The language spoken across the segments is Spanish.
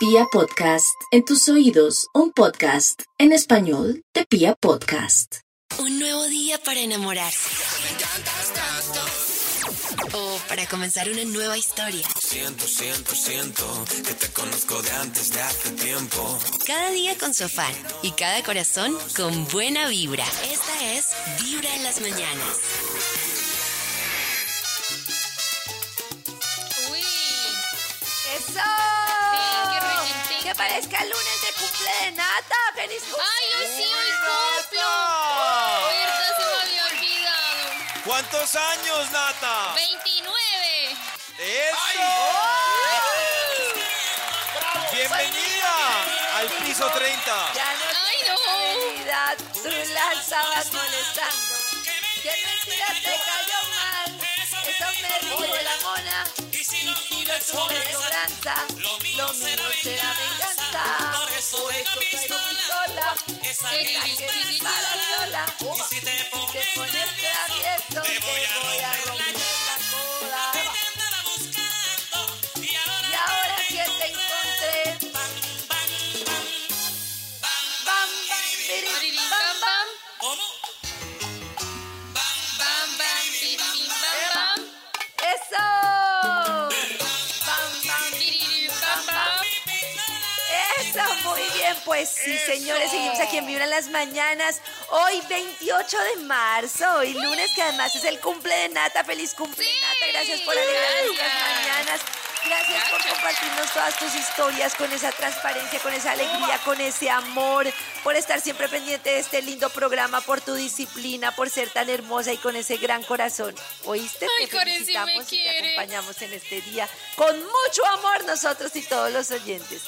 Pia Podcast, en tus oídos, un podcast en español de Pia Podcast. Un nuevo día para enamorarse. O para comenzar una nueva historia. Siento, siento, siento que te conozco de antes de hace tiempo. Cada día con su afán y cada corazón con buena vibra. Esta es Vibra en las mañanas. Uy, ¡Eso! Qué. Que parezca el lunes de cumple de Nata. ¡Feliz cumple! ay, hoy sí, hoy cumplo. Verdad se me había olvidado. ¿Cuántos años, Nata? 29. ¡Eso! ¡Bienvenida al piso 30! Ya no Ay, no. habilidad, tú la estabas molestando. Que mentira te cayó mal. Eso me de la mona. Y si lo tuve cobranza, lo mío será venganza. Por eso traigo mi sola. Esa que es para sola. Y si te pones travieso, te voy a romper la Pues sí, señores, seguimos aquí en Vibra en las mañanas. Hoy, 28 de marzo, hoy lunes, que además es el cumple de Nata. ¡Feliz cumple, Sí. Nata! Gracias por alegrarnos las Gracias. mañanas. Gracias por compartirnos todas tus historias con esa transparencia, con esa alegría, con ese amor, por estar siempre pendiente de este lindo programa, por tu disciplina, por ser tan hermosa y con ese gran corazón. ¿Oíste? Ay, te me felicitamos y te acompañamos en este día con mucho amor nosotros y todos los oyentes.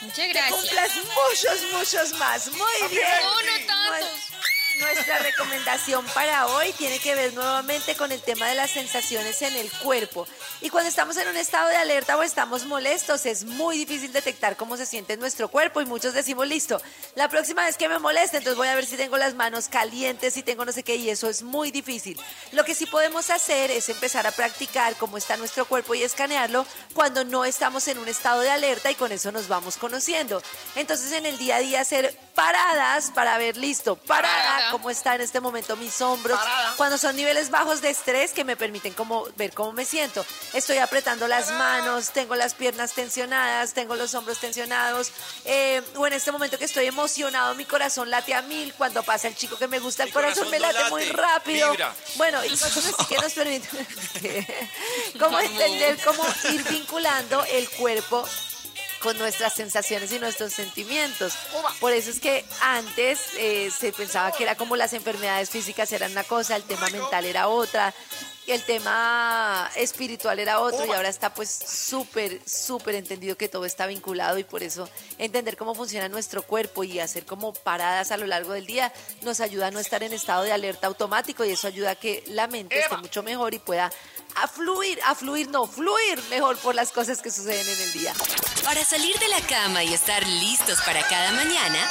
Muchas gracias. cumplas muchos, muchos más. Muy bien. No, no tantos. Nuestra recomendación para hoy tiene que ver nuevamente con el tema de las sensaciones en el cuerpo. Y cuando estamos en un estado de alerta o estamos molestos, es muy difícil detectar cómo se siente nuestro cuerpo y muchos decimos, listo, la próxima vez que me moleste, entonces voy a ver si tengo las manos calientes, si tengo no sé qué, y eso es muy difícil. Lo que sí podemos hacer es empezar a practicar cómo está nuestro cuerpo y escanearlo cuando no estamos en un estado de alerta y con eso nos vamos conociendo. Entonces en el día a día hacer paradas para ver, listo, parada. Cómo está en este momento mis hombros, cuando son niveles bajos de estrés que me permiten como ver cómo me siento. Estoy apretando las manos, tengo las piernas tensionadas, tengo los hombros tensionados, eh, o en este momento que estoy emocionado, mi corazón late a mil, cuando pasa el chico que me gusta, el Mi corazón, corazón me late muy rápido. vibra. Bueno, y cosas así que nos permiten como entender cómo ir vinculando el cuerpo con nuestras sensaciones y nuestros sentimientos. Por eso es que antes eh, se pensaba que era como las enfermedades físicas eran una cosa, el tema mental era otra, el tema espiritual era otro y ahora está pues súper, súper entendido que todo está vinculado y por eso entender cómo funciona nuestro cuerpo y hacer como paradas a lo largo del día nos ayuda a no estar en estado de alerta automático y eso ayuda a que la mente esté mucho mejor y pueda a fluir, a fluir, no, fluir mejor por las cosas que suceden en el día. Para salir de la cama y estar listos para cada mañana,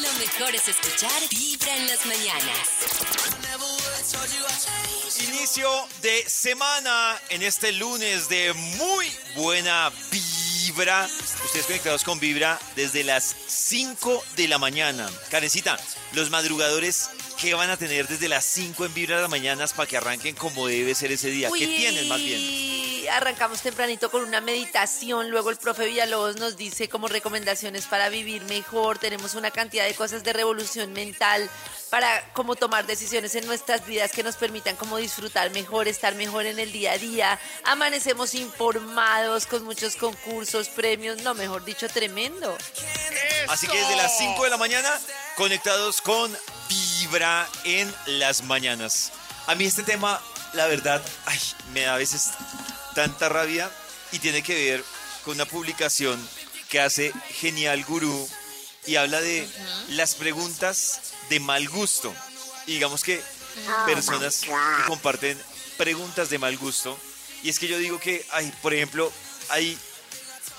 lo mejor es escuchar Vibra en las mañanas. Inicio de semana en este lunes de muy buena vibra. Ustedes conectados con Vibra desde las 5 de la mañana. Karencita, los madrugadores, ¿qué van a tener desde las 5 en Vibra de las mañanas para que arranquen como debe ser ese día? ¿Qué Uy, tienen más bien? Arrancamos tempranito con una meditación, luego el profe Villalobos nos dice como recomendaciones para vivir mejor, tenemos una cantidad de cosas de revolución mental para como tomar decisiones en nuestras vidas que nos permitan como disfrutar mejor, estar mejor en el día a día. Amanecemos informados con muchos concursos, premios, no, mejor dicho, tremendo. Así que desde las 5 de la mañana, conectados con Vibra en las mañanas. A mí este tema, la verdad, ay, me da a veces tanta rabia y tiene que ver con una publicación que hace Genial Gurú y habla de las preguntas de mal gusto. Y digamos que personas que comparten preguntas de mal gusto. Y es que yo digo que, ay, por ejemplo, hay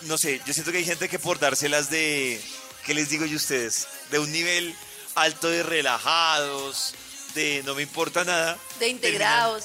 no sé, yo siento que hay gente que por dárselas de, ¿qué les digo yo a ustedes? De un nivel alto de relajados, de no me importa nada. De integrados.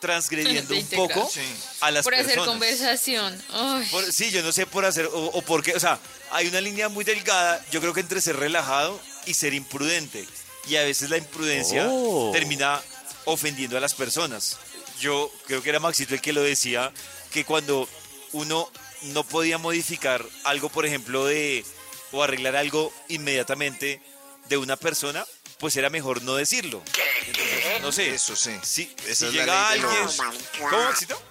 transgrediendo De un poco. Sí. a las Por hacer personas. conversación. Por- sí, yo no sé por hacer o, o por qué. O sea, hay una línea muy delgada, yo creo que entre ser relajado y ser imprudente. Y a veces la imprudencia Oh. termina ofendiendo a las personas. Yo creo que era Maxito el que lo decía, que cuando uno no podía modificar algo, por ejemplo, de o arreglar algo inmediatamente de una persona, pues era mejor no decirlo. Entonces, no sé. Eso sí. Si, Esa si es la llega ley de alguien. los- ¿Cómo, Maxito?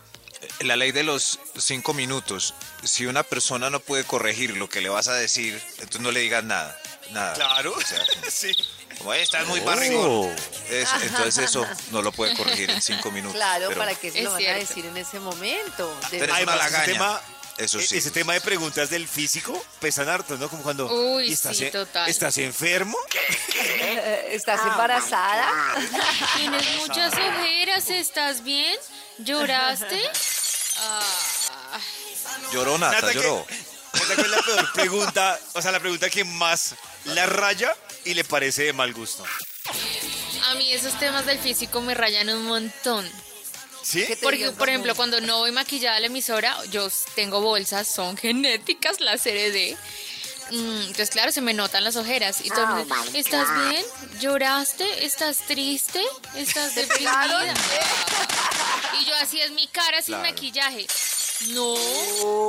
La ley de los cinco minutos. Si una persona no puede corregir lo que le vas a decir, entonces no le digas nada. Nada. Claro. O sea, sí. como "Ey, estás muy barrigón. Eso, entonces eso no lo puede corregir en cinco minutos. Claro, pero, ¿para qué se Es lo van a decir en ese momento? De- Pero es una lagaña. Eso e- sí. ese tema de preguntas del físico pesan harto, ¿no? Como cuando Uy, ¿y estás, sí, en- total. ¿estás enfermo? ¿Estás embarazada? Tienes muchas ojeras, ¿estás bien? ¿Lloraste? Ah, Lloró Nata, Nata, ¿qué- lloró. ¿cuál es la peor pregunta? O sea, la pregunta que más la raya y le parece de mal gusto. a mí esos temas del físico me rayan un montón. ¿Sí? ¿Qué te Porque, por ejemplo, cuando no voy maquillada a la emisora, yo tengo bolsas, son genéticas, las heredé. Mm, Entonces, claro, se me notan las ojeras. Y todo el mundo, ¿estás bien? ¿Lloraste? ¿Estás triste? ¿Estás deprimida? Y yo, así es mi cara sin Claro. maquillaje. No,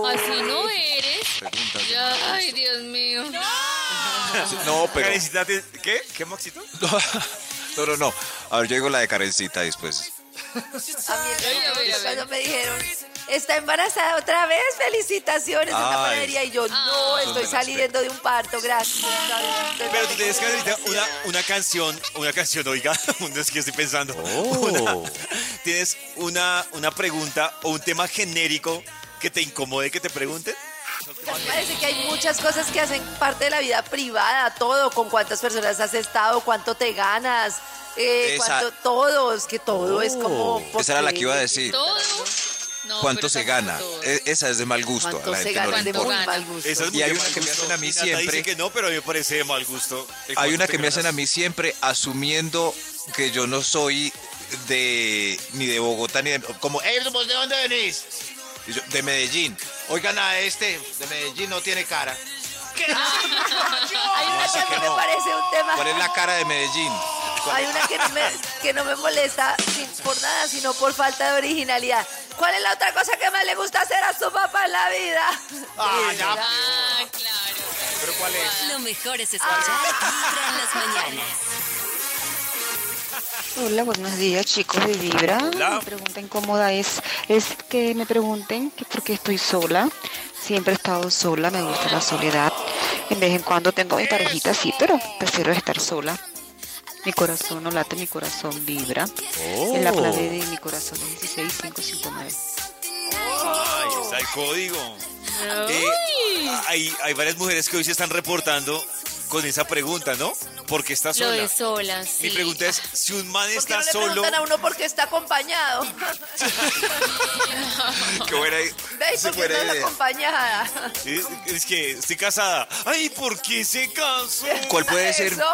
así no eres. Mal ay, Dios mío. gusto. No, pero. Karencita, ¿te- ¿Qué? ¿Qué, Maxito? No, no, no. A ver, yo digo la de Karencita después. A mí cuando me dijeron, está embarazada otra vez, felicitaciones, en panadería. Y yo, no, Ay. estoy saliendo de un parto, gracias. Pero tú tienes que ahorita una, una canción, una canción, oiga, es que estoy pensando. Oh. Una- tienes una, una pregunta o un tema genérico que te incomode que te pregunten. Parece que hay muchas cosas que hacen parte de la vida privada, todo, con cuántas personas has estado, cuánto te ganas, eh, Esa- cuánto todos, que todo es como... Oh, Esa era la que iba a decir. ¿Todo? No, ¿Cuánto pero se tampoco gana? todo. E- Esa es de mal gusto. A ¿Cuánto la se gente no gana le de ¿Cuánto muy importa. mal gusto? Esa es muy Y hay de una mal que me gusto. hacen a mí Y Nata siempre. dice que no, pero a mí me parece de mal gusto. ¿El Hay una que me hacen a mí siempre asumiendo que yo no soy de ni de Bogotá ni de como "Ey, ¿vos de dónde venís? De Medellín. Oigan a este de Medellín no tiene cara. Hay una que a que mí me no. parece un tema... ¿Cuál es la cara de Medellín? ¿Cuál- Hay una que no me, que no me molesta sin- por nada, sino por falta de originalidad. ¿Cuál es la otra cosa que más le gusta hacer a su papá en la vida? Ah, ya. Ah, claro. ¿Pero cuál es? Lo mejor es escuchar Vibra en las mañanas. Hola, buenos días chicos de Vibra. Hola. Mi pregunta incómoda es, es que me pregunten que por qué estoy sola. Siempre he estado sola, me gusta la soledad. En vez en cuando tengo mi parejita, sí, pero prefiero estar sola. Mi corazón no late, mi corazón vibra. En la clave de mi corazón es 16559. Ay, está el código. Eh, hay, hay varias mujeres que hoy se están reportando con esa pregunta, ¿no? ¿Por qué está Lo sola? de sola, sí. Mi pregunta es, si un man ¿Por qué está no le solo... preguntan a uno por qué está acompañado? Qué buena, ¿Veis qué por qué buena no es idea. acompañada? Es, es que estoy casada. Ay, ¿por qué se casó? ¿Cuál puede ser? ¿Eso?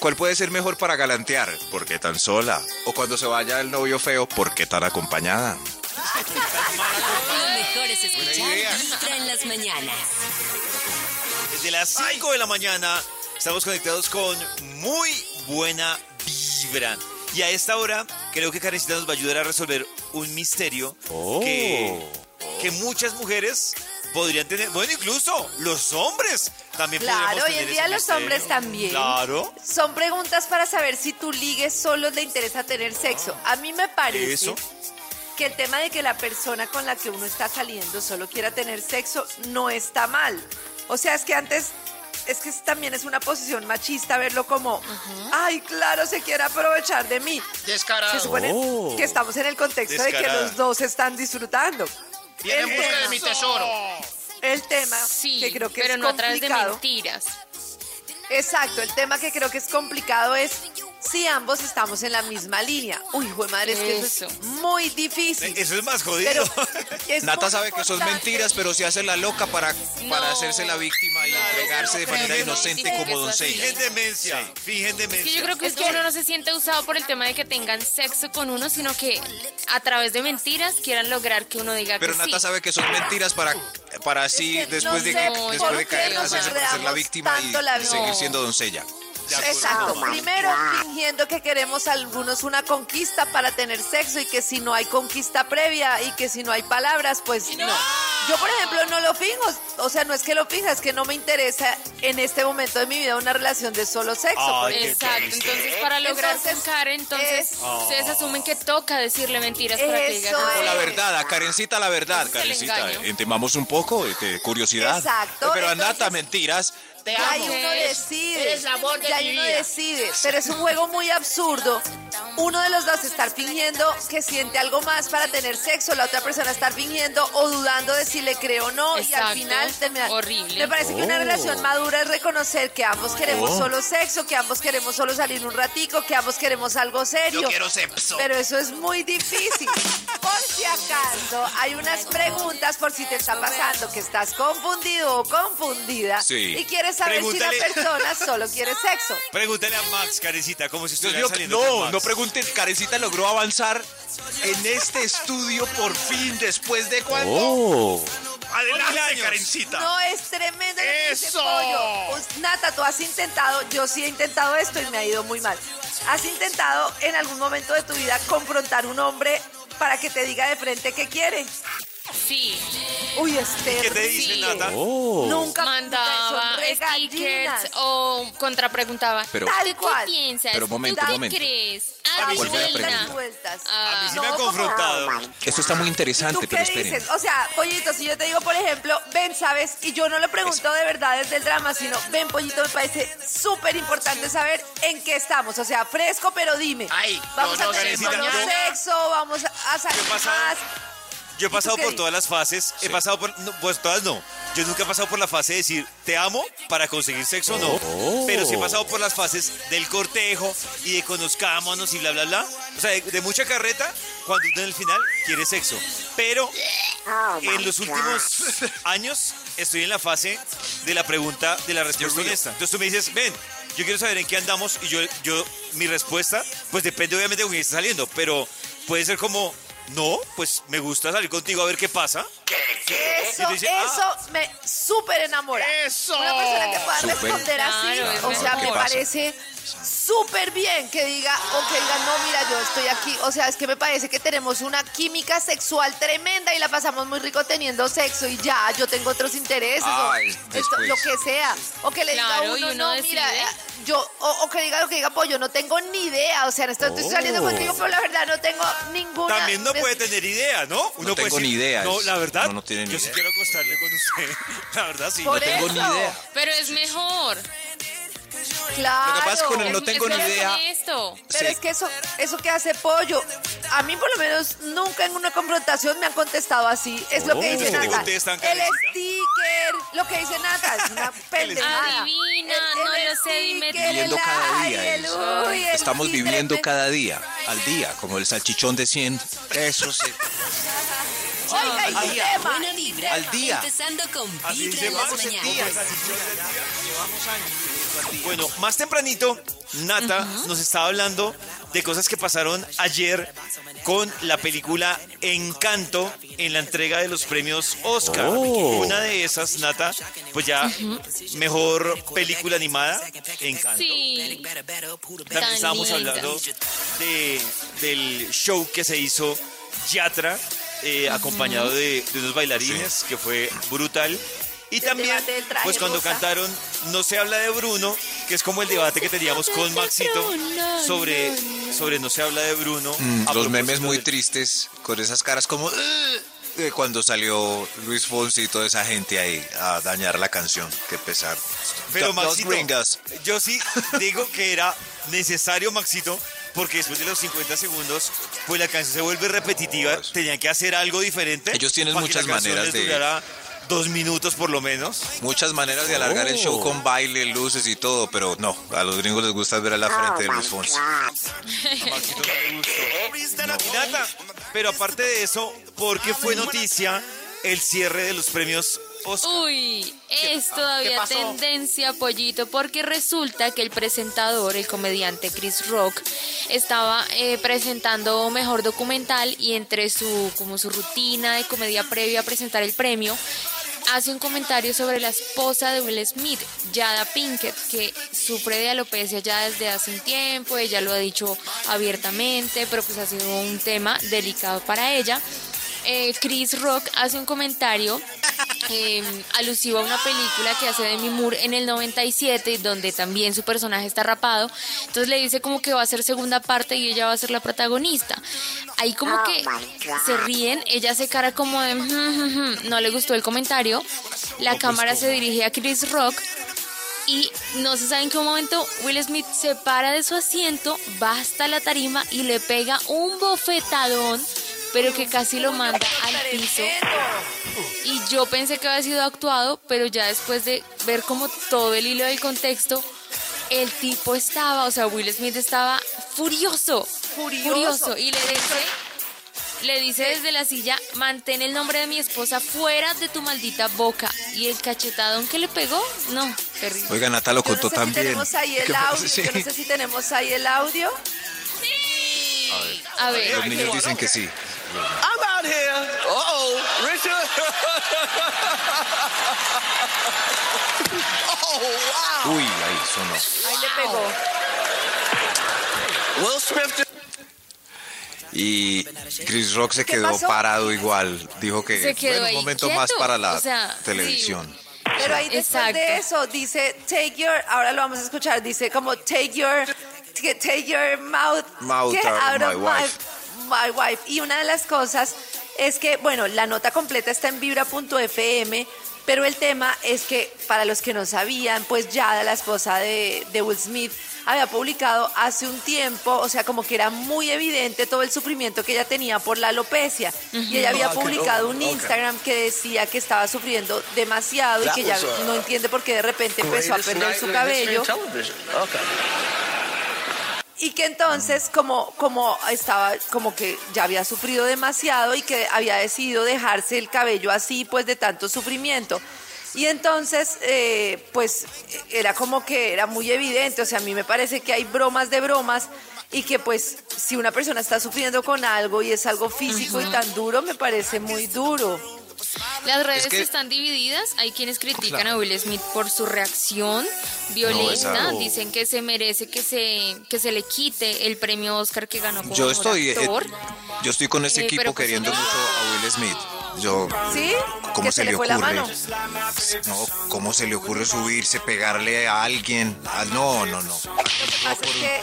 ¿Cuál puede ser mejor para galantear? ¿Por qué tan sola? O cuando se vaya el novio feo, ¿por qué tan acompañada? Lo mejor es escuchar en las mañanas. Desde las 5 de la mañana estamos conectados con muy buena vibra. Y a esta hora creo que Karencita nos va a ayudar a resolver un misterio que, que muchas mujeres podrían tener. Bueno, incluso los hombres también Claro, hoy en día los misterio. hombres también. Claro. Son preguntas para saber si tu ligue solo le interesa tener sexo. A mí me parece Eso. que el tema de que la persona con la que uno está saliendo solo quiera tener sexo no está mal. O sea, es que antes es que también es una posición machista verlo como, ay, claro, se quiere aprovechar de mí. Se supone que estamos en el contexto de que los dos están disfrutando. Viene en busca de tema- mi tesoro. El tema Sí, que creo que pero es no a través de complicado. mentiras. Exacto, el tema que creo que es complicado es si ambos estamos en la misma línea. Uy, hijo de madre, es que eso es Eso. muy difícil. Eso es más jodido. Pero es Nata sabe que son mentiras, pero se hace la loca para, para No. hacerse la víctima y entregarse de manera no inocente como doncella. Fingen demencia. Fingen demencia. Es que yo creo que es que uno no se siente usado por el tema de que tengan sexo con uno, sino que a través de mentiras quieran lograr que uno diga Pero que Nata sí. sabe que son mentiras para, para así, Es que después, no de, sé después de caer, hacerse la víctima y la vida. seguir siendo doncella. Exacto. Primero fingiendo que queremos algunos una conquista para tener sexo y que si no hay conquista previa y que si no hay palabras, pues no. Yo, por ejemplo, no lo finjo. O sea, no es que lo finja, es que no me interesa en este momento de mi vida una relación de solo sexo. Ay, qué Exacto, triste. entonces para lograr Entonces, entonces es- ustedes asumen que toca decirle mentiras para que Eso O la verdad, a Karencita la verdad, Ese es el Karencita. engaño. Entemamos un poco de curiosidad. Exacto, Pero a Nata, entonces- mentiras. Ya ahí uno decide. ya ahí uno decide. Pero es un juego muy absurdo. Uno de los dos estar fingiendo que siente algo más para tener sexo, la otra persona estar fingiendo o dudando de si le cree o no. y al final terminar. Horrible. Me parece que una Oh. relación madura es reconocer que ambos queremos Oh. solo sexo, que ambos queremos solo salir un ratico, que ambos queremos algo serio. Yo quiero sexo. Pero eso es muy difícil. Por si acaso, hay unas preguntas por si te está pasando que estás confundido o confundida Sí. y quieres saber Pregúntale. si la persona solo quiere sexo. Pregúntale a Max, Karencita, como si estuviera saliendo con no, Max. no pregunten. Karencita logró avanzar en este estudio por fin, después de cuánto. Mil Adelante. Karencita. No es tremendo ¡Eso! Pollo. Pues, Nata, tú has intentado, yo sí he intentado esto y me ha ido muy mal. ¿Has intentado en algún momento de tu vida confrontar a un hombre para que te diga de frente qué quiere? Sí, Uy, es ¿Qué te dice, Sí. Nata? Nunca mandaba stickers o contrapreguntaba. Pero- Tal ¿Tú qué cual. piensas? Pero momento, ¿Tú qué momento. crees? A mí Vueltas vueltas. A mí sí me ¿cómo? confrontado. Esto está muy ¿Tú interesante, qué pero esperen. dices? O sea, pollito, si yo te digo, por ejemplo, ven, ¿sabes? Y yo no le pregunto de verdad desde el drama, sino, ven, pollito, me parece súper importante saber en qué estamos. O sea, fresco, pero dime. Ay, vamos no, a tener sexo, vamos a, salir más. Yo he pasado por todas las fases. He pasado por. no, pues todas no. Yo nunca he pasado por la fase de decir te amo para conseguir sexo, no. Pero sí he pasado por las fases del cortejo y de conozcámonos y bla, bla, bla. O sea, de, de mucha carreta cuando uno en el final quiere sexo. Pero en los últimos años estoy en la fase de la pregunta de la respuesta honesta. Entonces tú me dices, ven, yo quiero saber en qué andamos y yo, yo mi respuesta, pues depende obviamente de con quién está saliendo, pero puede ser como, no, pues me gusta salir contigo a ver qué pasa. Eso, Y te dice, ah. eso me súper enamora. ¡Eso! Una persona que pueda responder así, Claro, o sea, me ¿Qué pasa? parece súper bien que diga, o que diga, no, mira, yo estoy aquí. O sea, es que me parece que tenemos una química sexual tremenda y la pasamos muy rico teniendo sexo y ya, yo tengo otros intereses, o esto, lo que sea. O que le diga a Claro, uno, no, mira, decide. eh, yo, o, o que diga lo que diga, pues yo no tengo ni idea. O sea, estoy saliendo Oh. contigo, pero la verdad no tengo ninguna. También no puede tener idea, ¿no? Uno puede tengo decir, ni idea, No, la verdad, no, no tiene ni yo sí quiero acostarme con usted. La verdad, sí. Por tengo ni idea. Pero es mejor. Claro. Lo que pasa es que con el no tengo ni idea. honesto. Pero Sí. es que eso, eso que hace pollo, a mí por lo menos nunca en una confrontación me han contestado así. Es lo que Oh. dice ¿Qué te Nata. contestan, El sticker, lo que dice Nata, es una pendejada. Adivina, no lo sé, dime Viviendo el cada día. el uy, el Estamos viviendo cada día, al día, como el salchichón de 100. Eso sí. Oiga, y Al día. tema, Buena vibra. Al día. Empezando con Vibra en las mañanas. Bueno, más tempranito, Nata nos estaba hablando de cosas que pasaron ayer con la película Encanto en la entrega de los premios Oscar. Una de esas, Nata, pues ya mejor película animada, Encanto. Sí. También Tan estábamos linda. hablando de, del show que se hizo Yatra, eh, acompañado de, de unos bailarines, que fue brutal. Y también, pues cuando rosa. cantaron No se habla de Bruno, que es como el debate que teníamos con Maxito sobre, sobre No se habla de Bruno. Mm, los memes muy del- tristes, con esas caras como... De cuando salió Luis Fonsi y toda esa gente ahí a dañar la canción. Qué pesar. Pero Maxito, yo sí digo que era necesario, Maxito, porque después de los 50 segundos, pues la canción se vuelve repetitiva, tenían que hacer algo diferente. Ellos tienen muchas maneras de- durara dos minutos por lo menos. Muchas maneras de alargar el show con baile, luces y todo, pero no, a los gringos les gusta ver a la frente de Luis Fonsi. No pero aparte de eso, ¿por qué fue noticia el cierre de los premios Oscar? Uy, es todavía tendencia, pollito, porque resulta que el presentador, el comediante Chris Rock, estaba eh, presentando mejor documental y entre su como su rutina de comedia previa a presentar el premio hace un comentario sobre la esposa de Will Smith, Jada Pinkett, que sufre de alopecia ya desde hace un tiempo, ella lo ha dicho abiertamente, pero pues ha sido un tema delicado para ella. Eh, Chris Rock hace un comentario eh, alusivo a una película que hace Demi Moore en el 97, donde también su personaje está rapado. Entonces le dice como que va a ser segunda parte y ella va a ser la protagonista. Ahí como que se ríen, ella hace cara como de "Mm, mm, mm", no le gustó el comentario. La cámara se dirige a Chris Rock y no se sabe en qué momento Will Smith se para de su asiento, va hasta la tarima y le pega un bofetadón, pero que casi lo manda al piso. Y yo pensé que había sido actuado, pero ya después de ver como todo el hilo del contexto, el tipo estaba, o sea, Will Smith estaba furioso, Furioso. y le dice, le dice desde la silla, mantén el nombre de mi esposa fuera de tu maldita boca. Y el cachetadón que le pegó, no, terrible. Oiga, Nata lo no contó sé si también. tenemos ahí el ¿Qué audio. Sí. Yo no sé si tenemos ahí el audio. A ver, Los niños dicen que sí. I'm out here. Uh-oh, Richard. oh, Uy, ahí sonó. Ahí le pegó. wow. Will Smith. Y Chris Rock se ¿Qué quedó pasó? parado igual. Dijo que Se quedó bueno, un momento quieto. más para la O sea, televisión. Pero ahí después de Exacto. eso dice, take your, ahora lo vamos a escuchar, dice como take your, take your mouth, out of my, wife. My wife. Y una de las cosas es que, bueno, la nota completa está en vibra.fm, pero el tema es que, para los que no sabían, pues Yada, la esposa de, de Will Smith, había publicado hace un tiempo, o sea, como que era muy evidente todo el sufrimiento que ella tenía por la alopecia. Y ella había publicado un Instagram que decía que estaba sufriendo demasiado y que ya no entiende por qué de repente empezó a perder su cabello. Y que entonces, como, como estaba, como que ya había sufrido demasiado y que había decidido dejarse el cabello así, pues de tanto sufrimiento. Y entonces, eh, pues era como que era muy evidente, o sea, a mí me parece que hay bromas de bromas y que pues si una persona está sufriendo con algo y es algo físico y tan duro, me parece muy duro. Las redes que- están divididas. Hay quienes critican a Will Smith por su reacción violenta. Dicen que se merece que se, que se le quite el premio Oscar que ganó como Yo mejor estoy, eh, actor. yo estoy con este Eh, equipo pero pues queriendo mucho a Will Smith. Yo, ¿Sí? ¿cómo se, se le le fue ocurre? la mano. No, ¿cómo se le ocurre subirse, pegarle a alguien? Ah, no, no, no. Lo que pasa es que,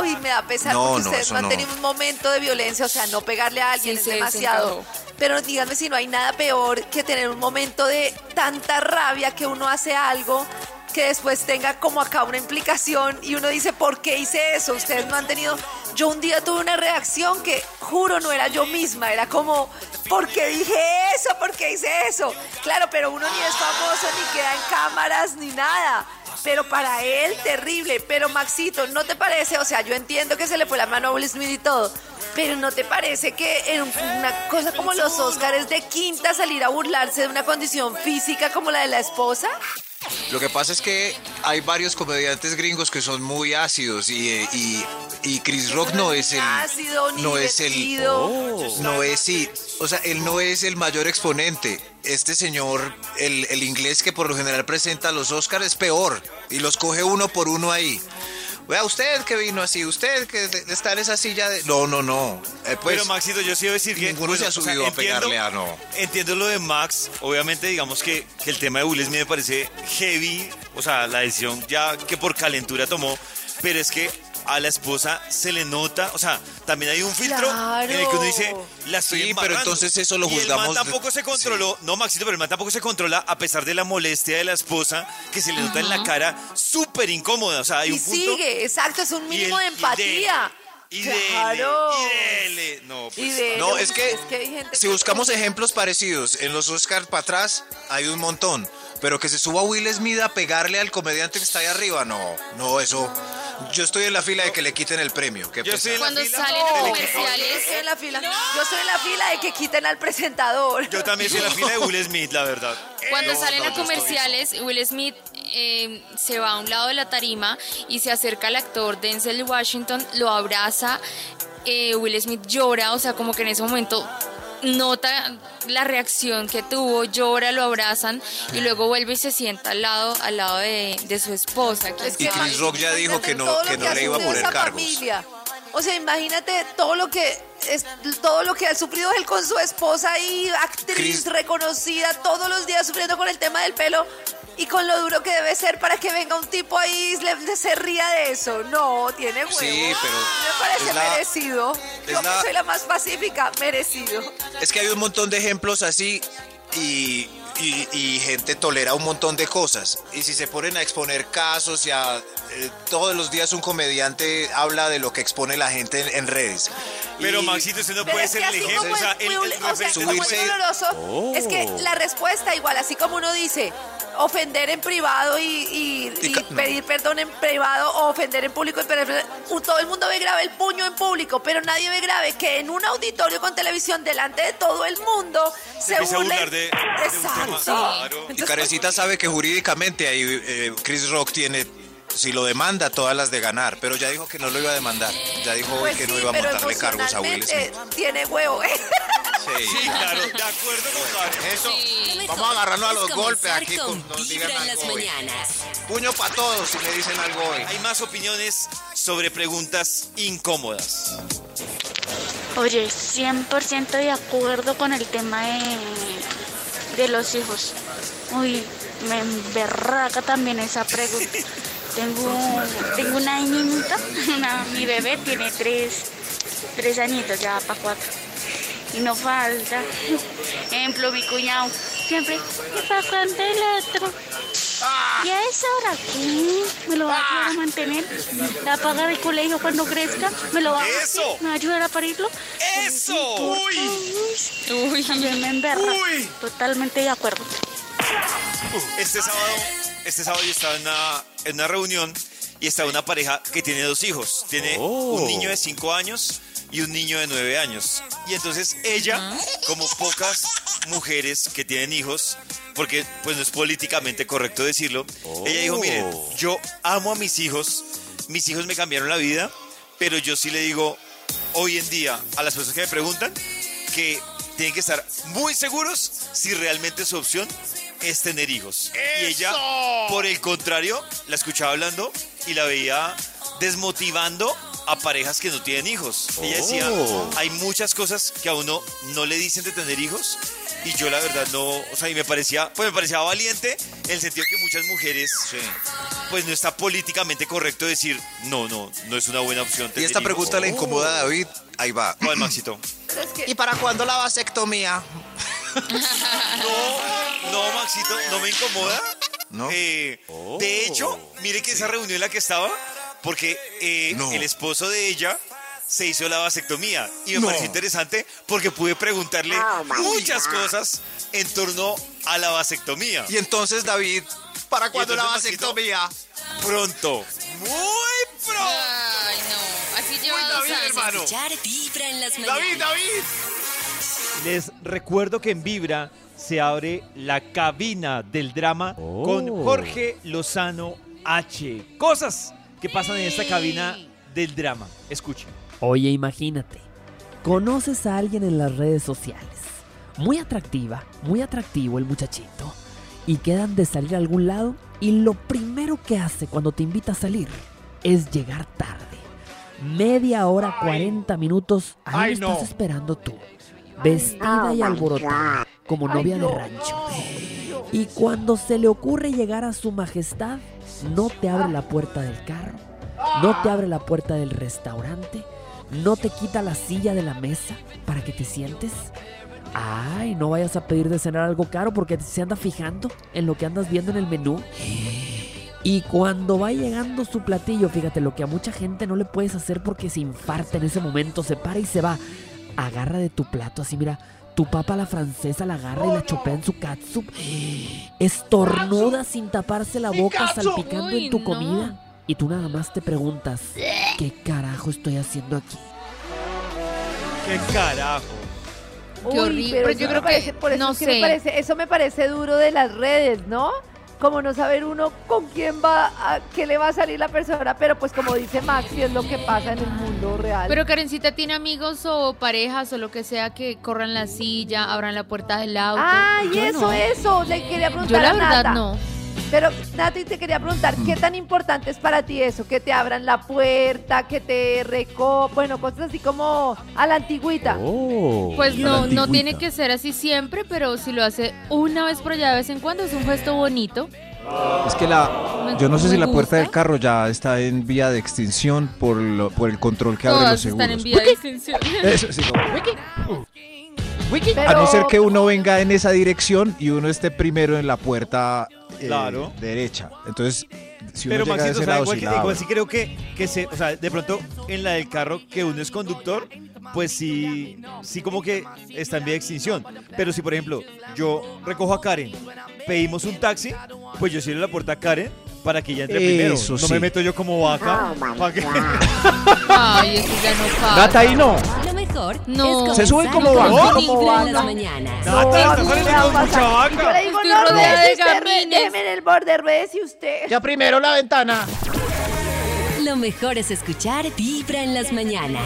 uy, me da pesar No, porque no, ustedes no han no. tenido un momento de violencia, o sea, no pegarle a alguien Sí, es demasiado. Pero díganme si no hay nada peor que tener un momento de tanta rabia que uno hace algo que después tenga como acá una implicación y uno dice, ¿por qué hice eso? Ustedes no han tenido... Yo un día tuve una reacción que, juro, no era yo misma, era como, ¿por qué dije eso? ¿Por qué hice eso? Claro, pero uno ni es famoso, ni queda en cámaras, ni nada. Pero para él, terrible. Pero Maxito, ¿no te parece? O sea, yo entiendo que se le fue la mano a Will Smith y todo. Pero ¿no te parece que en un- una cosa como los Oscars de quinta salir a burlarse de una condición física como la de la esposa? Lo que pasa es que hay varios comediantes gringos que son muy ácidos y, y, y Chris Rock no es el ácido, no es el divertido. no es sí, o sea, él no es el mayor exponente. Este señor, el, el inglés que por lo general presenta los Oscars es peor y los coge uno por uno ahí. Vea usted que vino así, usted que de- está en esa silla de no, no, no. Eh, pues, Pero Maxito, yo sí iba a decir que... ninguno se ha o sea, subido a pegarle a no. Entiendo lo de Max. Obviamente, digamos que, que el tema de Will Smith me parece heavy. O sea, la decisión ya que por calentura tomó. Pero es que a la esposa se le nota. O sea, también hay un filtro en el que uno dice, la estoy Sí, pero entonces eso lo Y el man juzgamos tampoco se controló. No, Maxito, pero el man tampoco se controla a pesar de la molestia de la esposa que se le nota en la cara súper incómoda. O sea, hay Y un punto. sigue, exacto, es un mínimo el- de empatía. Y dele, Claro. y dele. No, pues. Y No, es que, hay gente si que- buscamos ejemplos parecidos, en los Oscars para atrás hay un montón. Pero que se suba Will Smith a pegarle al comediante que está ahí arriba, no, no, eso. Yo estoy en la fila de que le quiten el premio. qué Yo estoy en la Cuando fila salen los equipo. Yo comerciales, estoy en la fila. Yo estoy en la fila de que quiten al presentador. Yo también soy en la fila de Will Smith, la verdad. Cuando No, salen no, a estoy- comerciales, Will Smith eh, se va a un lado de la tarima y se acerca al actor Denzel Washington, lo abraza, eh, Will Smith llora, o sea, como que en ese momento nota la reacción que tuvo, llora, lo abrazan y luego vuelve y se sienta al lado, al lado de, de su esposa. que Es Y Chris Rock ya dijo que no- que no le iba a poner cargos. familia. O sea, imagínate todo lo que es todo lo que ha sufrido él con su esposa y actriz Chris- reconocida todos los días sufriendo con el tema del pelo y con lo duro que debe ser para que venga un tipo ahí y le- se ría de eso. No, tiene huevo. Sí, pero me parece la- merecido. Yo que soy la más pacífica, merecido. Es que hay un montón de ejemplos así y, y- y gente tolera un montón de cosas. Y si se ponen a exponer casos y a, eh, todos los días un comediante habla de lo que expone la gente en, en redes. Pero Y- Maxito, usted no Pero puede es ser que el así ejemplo. como O sea, es el, muy- el o sea, como es puede- doloroso, es que la respuesta igual, así como uno dice, ofender en privado y, y- Y y ca- no. pedir perdón en privado o ofender en público, pero todo el mundo ve grave el puño en público, pero nadie ve grave que en un auditorio con televisión delante de todo el mundo se, empieza a burlen. burlar de- de un tema, Exacto. claro. Y Entonces, Carecita sabe que jurídicamente ahí eh, Chris Rock tiene, si lo demanda, todas las de ganar. Pero ya dijo que no lo iba a demandar. Ya dijo hoy pues que no sí, iba a montarle cargos a Will Smith. tiene huevo. ¿eh? Sí, claro, de acuerdo con. Eso. Vamos a agarrarnos a los golpes aquí. con Con, nos digan las hoy. Puño para todos si me dicen algo hoy. Hay más opiniones sobre preguntas incómodas. Oye, 100% de acuerdo con el tema de, de los hijos. Uy, me emberraca también esa pregunta. Tengo, tengo una niñita, una- mi bebé tiene tres, tres añitos, ya para cuatro. Y no falta. Ejemplo, mi cuñado siempre, ¿y para cuándo el otro? ¿Y a esa hora qué? ¿Me lo va a ayudar a mantener? ¿Le va a pagar el colegio cuando crezca? ¿Me lo va a ¡Eso! ¿Me va a ayudar a parirlo? ¡Eso! Uy, Uy, también me emberra. Uy. Totalmente de acuerdo. Este sábado, este sábado yo estaba en una, en una reunión y estaba una pareja que tiene dos hijos. Tiene un niño de 5 años y un niño de 9 años. Y entonces ella, como pocas mujeres que tienen hijos, porque pues no es políticamente correcto decirlo, ella dijo, miren, yo amo a mis hijos, mis hijos me cambiaron la vida, pero yo sí le digo hoy en día a las personas que me preguntan que tienen que estar muy seguros si realmente su opción es tener hijos. Y ella, por el contrario, la escuchaba hablando y la veía desmotivando a parejas que no tienen hijos. Ella decía, hay muchas cosas que a uno no le dicen de tener hijos y yo la verdad no, o sea, y me parecía, pues me parecía valiente en el sentido que muchas mujeres, pues no está políticamente correcto decir, no, no, no es una buena opción Y tener esta hijos". pregunta le incomoda a David. Ahí va. ¿Cuál, Maxito? Pero es que ¿Y para cuándo la vasectomía? No, no, Maxito, no me incomoda. ¿No? Eh, De hecho, mire que esa reunión en la que estaba, porque eh, No. el esposo de ella se hizo la vasectomía. Y me No. pareció interesante porque pude preguntarle muchas cosas en torno a la vasectomía. Y entonces, David, ¿para cuándo la Maxito, vasectomía? Pronto, muy pronto. Ay, no. Así David, hermano. Escuchar Vibra en las mañanas. David, David. Les recuerdo que en Vibra se abre la cabina del drama con Jorge Lozano H. Cosas que pasan en esta cabina del drama. Escuchen. Oye, imagínate, conoces a alguien en las redes sociales, muy atractiva, muy atractivo el muchachito, y quedan de salir a algún lado y lo primero que hace cuando te invita a salir es llegar tarde. Media hora, 40 minutos, ahí lo estás esperando tú, vestida y alborotada, como novia de rancho. Y cuando se le ocurre llegar a su majestad, no te abre la puerta del carro, no te abre la puerta del restaurante, no te quita la silla de la mesa para que te sientes. Ay, no vayas a pedir de cenar algo caro porque se anda fijando en lo que andas viendo en el menú. Y cuando va llegando su platillo, fíjate, lo que a mucha gente no le puedes hacer porque se infarta en ese momento, se para y se va. Agarra de tu plato así, mira, tu papa la francesa la agarra y la chopea en su catsup. Estornuda sin taparse la boca, salpicando Uy, en tu no. comida. Y tú nada más te preguntas, ¿qué carajo estoy haciendo aquí? ¿Qué carajo? Qué Uy, horrible, pero yo creo que- por eso no es que me sé. parece- eso me parece duro de las redes, ¿no? Como no saber uno con quién va, a qué le va a salir la persona, pero pues como dice Maxi, es lo que pasa en el mundo real. Pero Karencita tiene amigos o parejas o lo que sea que corran la silla, abran la puerta del auto. Ay, eso, no. eso, le quería preguntar Yo la a verdad Nata. no. Pero Nati, te quería preguntar, ¿qué tan importante es para ti eso? Que te abran la puerta, que te reco... Bueno, cosas así como a la antigüita. Oh. Pues no, no tiene que ser así siempre, pero si lo hace una vez por allá de vez en cuando es un gesto bonito. Es que la, yo no sé si la puerta del carro ya está en vía de extinción por, lo- por el control que abre los seguros. están en vía de extinción. Eso sí, como, Pero- A no ser que uno venga en esa dirección y uno esté primero en la puerta eh, Claro. derecha. Entonces, si uno Pero llega Maxito, ese o sea, lado, igual, sí que, la igual sí creo que, que se, o sea, de pronto en la del carro que uno es conductor, pues sí, sí como que está en vía de extinción. Pero si por ejemplo yo recojo a Karen, pedimos un taxi, pues yo cierro la puerta a Karen para que ella entre primero. Eso No me meto yo como vaca. ¿pa' qué? Ay, eso ya no pasa. Nata, ahí no. Mejor No. es Se sube comenzar como vaca. Vibra en las mañanas. Nata, No, mucha vaca. Yo le digo, Estoy no, rodeada de gamines. déjeme en el borde, ruede usted. Ya primero la ventana. Lo mejor es escuchar Vibra en las mañanas.